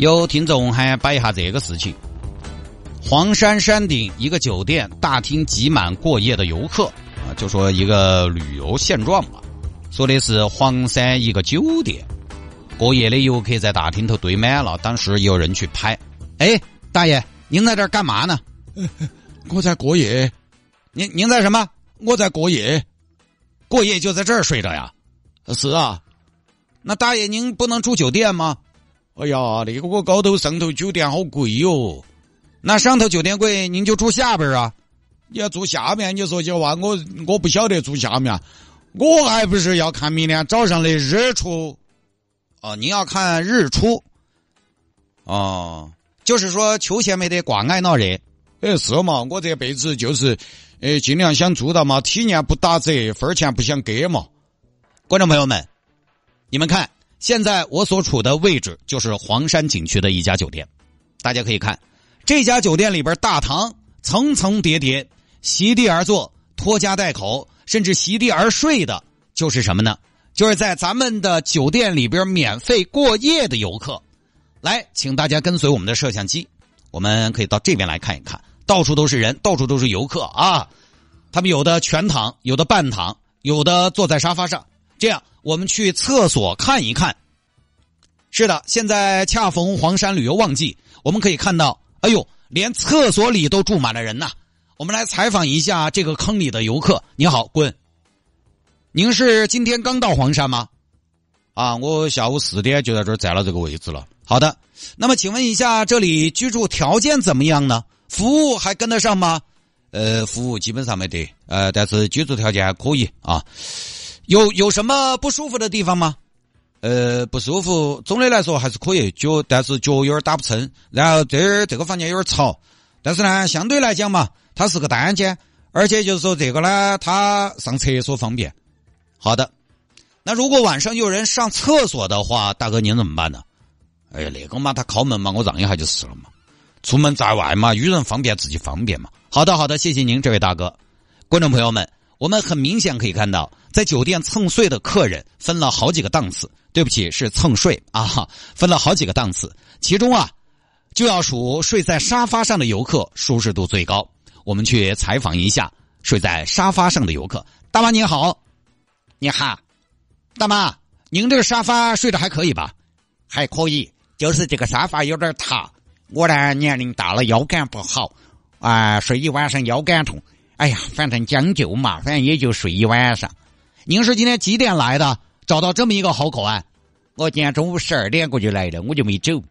有听众还摆一下这个事情：黄山山顶一个酒店大厅挤满过夜的游客啊，就说一个旅游现状嘛，说的是黄山一个酒店过夜的游客在大厅头堆满了，当时有人去拍。哎，大爷，您在这儿干嘛呢？我在过夜。您您在什么？我在过夜。过夜就在这儿睡着呀？是啊，那大爷您不能住酒店吗？哎呀，那个我高头上头酒店好贵哟。那上头酒店贵，您就住下边啊？你要住下面，你说句话，我我不晓得住下面，我还不是要看明天早上的日出。哦，您要看日出。哦，就是说球鞋没得挂碍闹热。哎，是嘛？我这辈子就是，呃，尽量想做到嘛，体验不打折，分钱不想给嘛。观众朋友们，你们看，现在我所处的位置就是黄山景区的一家酒店。大家可以看，这家酒店里边大堂层层叠叠，席地而坐、拖家带口，甚至席地而睡的，就是什么呢？就是在咱们的酒店里边免费过夜的游客。来，请大家跟随我们的摄像机，我们可以到这边来看一看，到处都是人，到处都是游客啊！他们有的全躺，有的半躺，有的坐在沙发上。这样，我们去厕所看一看。是的，现在恰逢黄山旅游旺季，我们可以看到，哎呦，连厕所里都住满了人呐！我们来采访一下这个坑里的游客。你好，滚！您是今天刚到黄山吗？啊，我下午四点就在这儿占了这个位置了。好的，那么请问一下，这里居住条件怎么样呢？服务还跟得上吗？呃，服务基本上没得，呃，但是居住条件还可以啊。有有什么不舒服的地方吗？呃，不舒服，总的来说还是可以，脚但是脚有点打不撑。然后这这个房间有点吵，但是呢，相对来讲嘛，它是个单间，而且就是说这个呢，它上厕所方便。好的，那如果晚上有人上厕所的话，大哥您怎么办呢？哎呀，那个嘛，他敲门嘛，我让一下就是了嘛。出门在外嘛，与人方便自己方便嘛。好的，好的，谢谢您，这位大哥。观众朋友们。我们很明显可以看到，在酒店蹭睡的客人分了好几个档次。对不起，是蹭睡啊，分了好几个档次。其中啊，就要数睡在沙发上的游客舒适度最高。我们去采访一下睡在沙发上的游客。大妈您好，你好，大妈，您这个沙发睡得还可以吧？还可以，就是这个沙发有点塌。我呢年龄大了，腰杆不好啊，睡一晚上腰杆痛。哎呀，反正将就嘛，反正也就睡一晚上。您是今天几点来的？找到这么一个好口岸？我今天中午十二点过就来了，我就没走。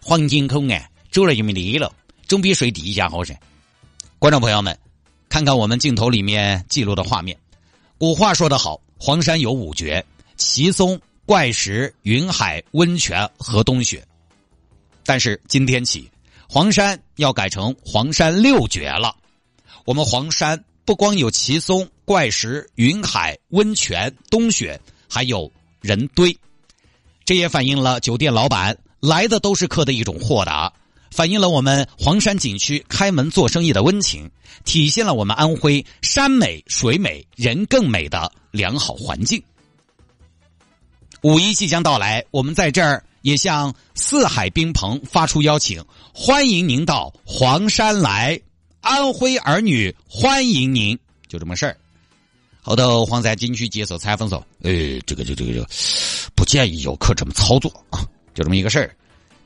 黄金口岸走了就没得了，总比睡地下好噻。观众朋友们，看看我们镜头里面记录的画面。古话说得好，黄山有五绝：奇松、怪石、云海、温泉和冬雪。但是今天起，黄山要改成黄山六绝了。我们黄山不光有奇松、怪石、云海、温泉、冬雪，还有人堆，这也反映了酒店老板来的都是客的一种豁达，反映了我们黄山景区开门做生意的温情，体现了我们安徽山美水美人更美的良好环境。五一即将到来，我们在这儿也向四海宾朋发出邀请，欢迎您到黄山来。安徽儿女欢迎您，就这么事儿。后头黄山景区接受采访说：“哎，这个就这个就不建议游客这么操作啊，就这么一个事儿。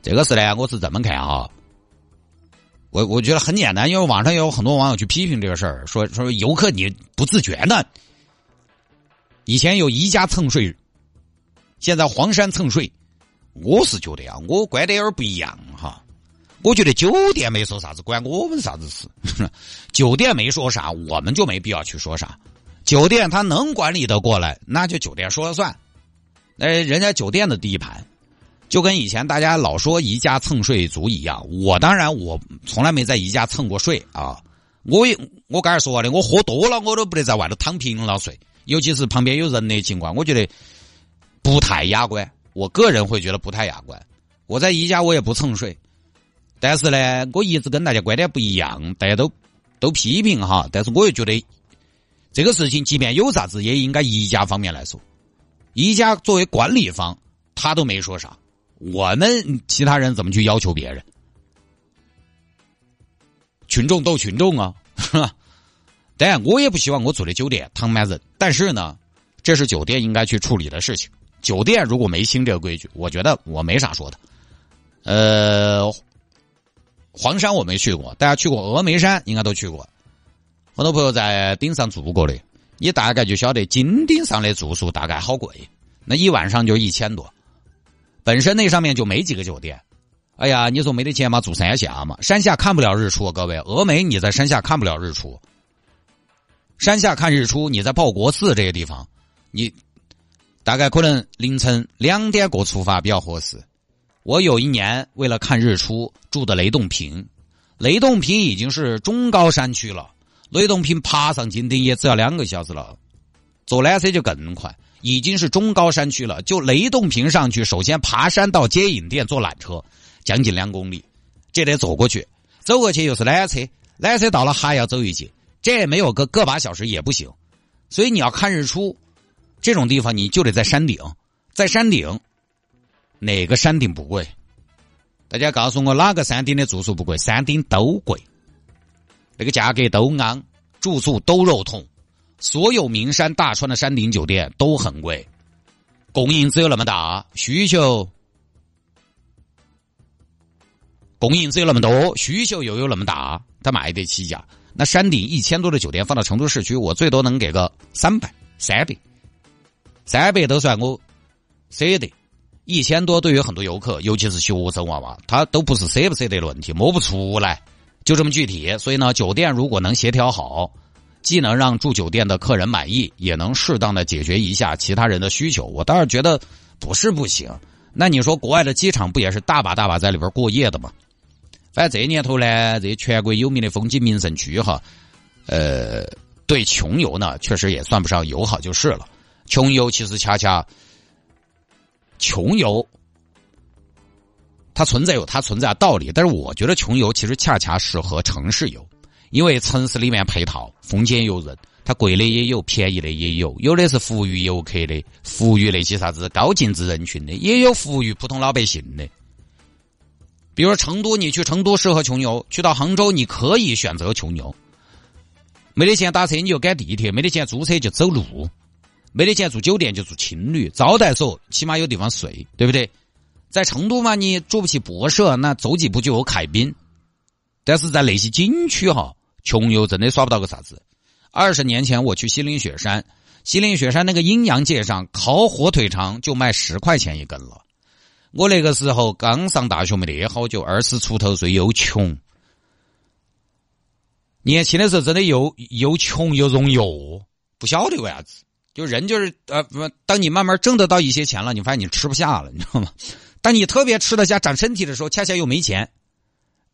这个事呢，我是这么看哈。我我觉得很简单，因为网上有很多网友去批评这个事儿，说说游客你不自觉呢。以前有宜家蹭睡，现在黄山蹭睡，我是觉得啊，我观点有点不一样哈。”我觉得酒店没说啥子，关我们啥子事？酒店没说啥，我们就没必要去说啥。酒店他能管理的过来，那就酒店说了算。哎，人家酒店的地盘，就跟以前大家老说宜家蹭睡族一样，我当然我从来没在宜家蹭过睡啊。我也我刚才说的，我喝多了我都不得在外头躺平了睡，尤其是旁边有人的情况，我觉得不太雅观。我个人会觉得不太雅观。我在宜家我也不蹭睡，但是呢，我一直跟大家观点不一样，大家都都批评哈，但是我又觉得这个事情，即便有啥子，也应该宜家方面来说。宜家作为管理方，他都没说啥，我们其他人怎么去要求别人？群众斗群众啊，当然我也不希望我住的酒店躺满人，但是呢，这是酒店应该去处理的事情。酒店如果没兴这个规矩，我觉得我没啥说的。呃，黄山我没去过，大家去过峨眉山应该都去过，很多朋友在顶上住过的，你大概就晓得金顶上的住宿大概好贵，那一晚上就一千多，本身那上面就没几个酒店。哎呀，你说没得钱嘛？住山下嘛？山下看不了日出，各位。峨眉你在山下看不了日出。山下看日出，你在报国寺这些地方，你大概可能凌晨两点过出发比较合适。我有一年为了看日出住的雷洞坪，雷洞坪已经是中高山区了，雷洞坪爬上金顶也只要两个小时了，坐缆车就更快。已经是中高山区了，就雷洞坪上去，首先爬山到接引店坐缆车。将近两公里，这得走过去，走过去又是缆车，缆车到了还要走一节，这没有个个把小时也不行。所以你要看日出，这种地方你就得在山顶，在山顶，哪个山顶不贵？大家告诉我哪个山顶的住宿不贵？山顶都贵，那个价格都昂，住宿都肉痛。所有名山大川的山顶酒店都很贵，供应只有那么大，需求。供应只有那么多，需求又有那么大，它卖得起价。那山顶一千多的酒店放到成都市区，我最多能给个三百、三百、三百都算我舍得。一千多对于很多游客，尤其是学生娃娃，他都不是舍不舍得的问题，摸不出来，就这么具体。所以呢，酒店如果能协调好，既能让住酒店的客人满意，也能适当的解决一下其他人的需求，我倒是觉得不是不行。那你说国外的机场不也是大把大把在里边过夜的吗？反正这年头呢，这全国有名的风景名胜区哈，呃，对穷游呢，确实也算不上友好就是了。穷游其实恰恰，穷游它存在有它存在的道理，但是我觉得穷游其实恰恰适合城市游，因为城市里面配套风景诱人，它贵的也有，便宜的也有，有的是服务于游客的，服务于那些啥子高净值人群的，也有服务于普通老百姓的。比如说成都，你去成都适合穷游；去到杭州，你可以选择穷游。没得钱打车，你就赶地铁；没得钱租车就走路；没得钱住酒店就住青旅。招待所起码有地方睡，对不对？在成都嘛，你住不起博舍，那走几步就有凯宾。但是在那些景区哈，穷游真的耍不到个啥子。二十年前我去西岭雪山，西岭雪山那个阴阳界上烤火腿肠就卖十块钱一根了。我那个时候刚上大学没得好久，二十出头岁又穷，年轻的时候真的又又穷又容易饿，不晓得为啥子。就人就是呃，当你慢慢挣得到一些钱了，你发现你吃不下了，你知道吗？当你特别吃得下长身体的时候，恰恰又没钱。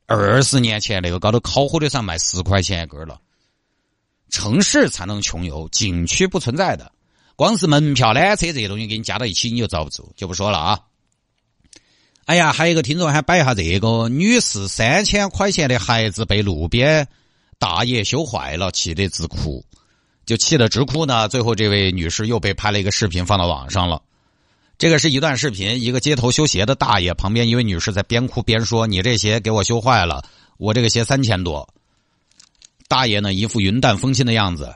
二十年前那个高头烤火腿肠卖十块钱一根了，城市才能穷游，景区不存在的。光是门票、缆车这些东西给你加到一起，你就遭不住，就不说了啊。哎呀，还有一个听众还摆一下这个女士三千块钱的孩子被路边大爷修坏了，气得直哭，就气得直哭呢。最后这位女士又被拍了一个视频放到网上了。这个是一段视频，一个街头修鞋的大爷旁边一位女士在边哭边说：“你这鞋给我修坏了，我这个鞋三千多。”大爷呢一副云淡风轻的样子，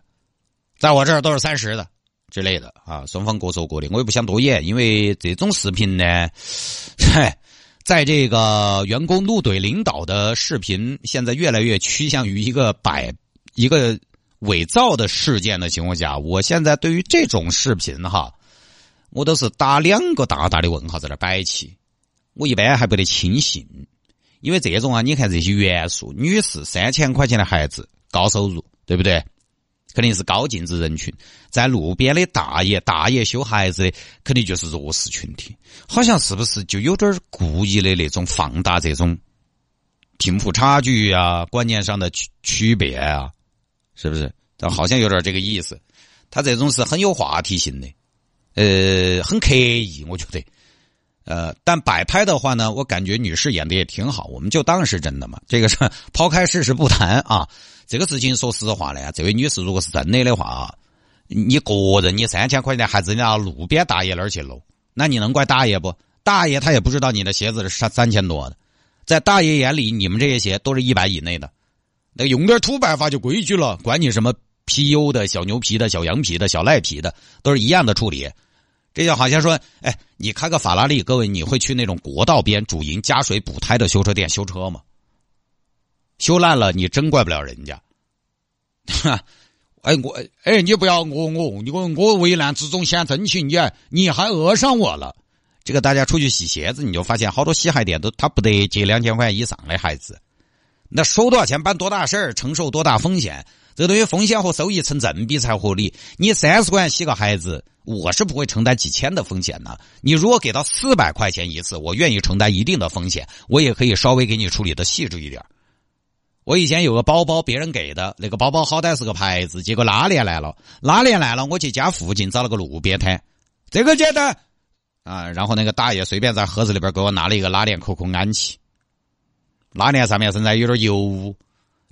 在我这儿都是三十的。之类的啊，双方各说各的，我也不想多言，因为这种视频呢，在这个员工怒怼领导的视频现在越来越趋向于一个摆一个伪造的事件的情况下，我现在对于这种视频哈，我都是打两个大大的问号在那摆起，我一般还不得轻信，因为这种啊，你看这些元素，女士三千块钱的孩子，高收入，对不对？肯定是高净值人群，在路边的大爷大爷修孩子的，肯定就是弱势群体。好像是不是就有点故意的那种放大这种贫富差距啊、观念上的区区别啊，是不是？好像有点这个意思。他这种是很有话题性的，呃，很刻意，我觉得。呃，但摆拍的话呢，我感觉女士演的也挺好，我们就当是真的嘛。这个是 抛开事实不谈啊。这个事情说实话呢，这位女士如果是真的的话，你个人你三千块钱还真到路边大爷那儿去搂，那你能怪大爷不？大爷他也不知道你的鞋子是三三千多的，在大爷眼里，你们这些鞋都是一百以内的。那用点土办法就规矩了，管你什么皮油的小牛皮的小羊皮的小赖皮的，都是一样的处理。这就好像说，哎，你开个法拉利，各位，你会去那种国道边主营加水补胎的修车店修车吗？修烂了，你真怪不了人家。哈，哎我，哎你不要我我，你我我危难之中先真情，你你还讹上我了。这个大家出去洗鞋子，你就发现好多洗鞋店都他不得接两千块钱以上的孩子，那收多少钱办多大事儿，承受多大风险。这东西风险和收益成正比才合理。你三十块钱洗个孩子，我是不会承担几千的风险的。你如果给到四百块钱一次，我愿意承担一定的风险，我也可以稍微给你处理的细致一点。我以前有个包包，别人给的那个包包好歹是个牌子，结果拉链烂了，拉链烂了，我去家附近找了个路边摊，这个简单啊。然后那个大爷随便在盒子里边给我拿了一个拉链扣扣安起，拉链上面现在有点油污。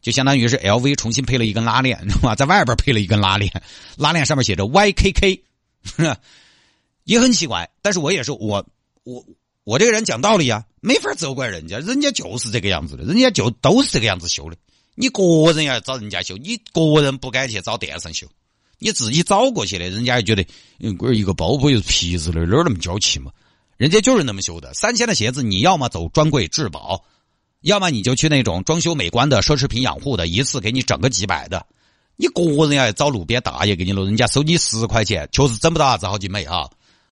就相当于是 LV 重新配了一根拉链，知道吗？在外边配了一根拉链，拉链上面写着 YKK，也很奇怪。但是我也是我我我这个人讲道理啊，没法责怪人家，人家就是这个样子的，人家就都是这个样子修的。你个人要找人家修，你个人不该去找店上修，你自己找过去的，人家也觉得，嗯，一个包包又是皮子的，哪儿那么娇气嘛？人家就是那么修的，三千的鞋子，你要么走专柜质保。要么你就去那种装修美观的奢侈品养护的，一次给你整个几百的。你个人要找路边大爷给你弄，人家收你十块钱，确实整不到啥子好几美啊。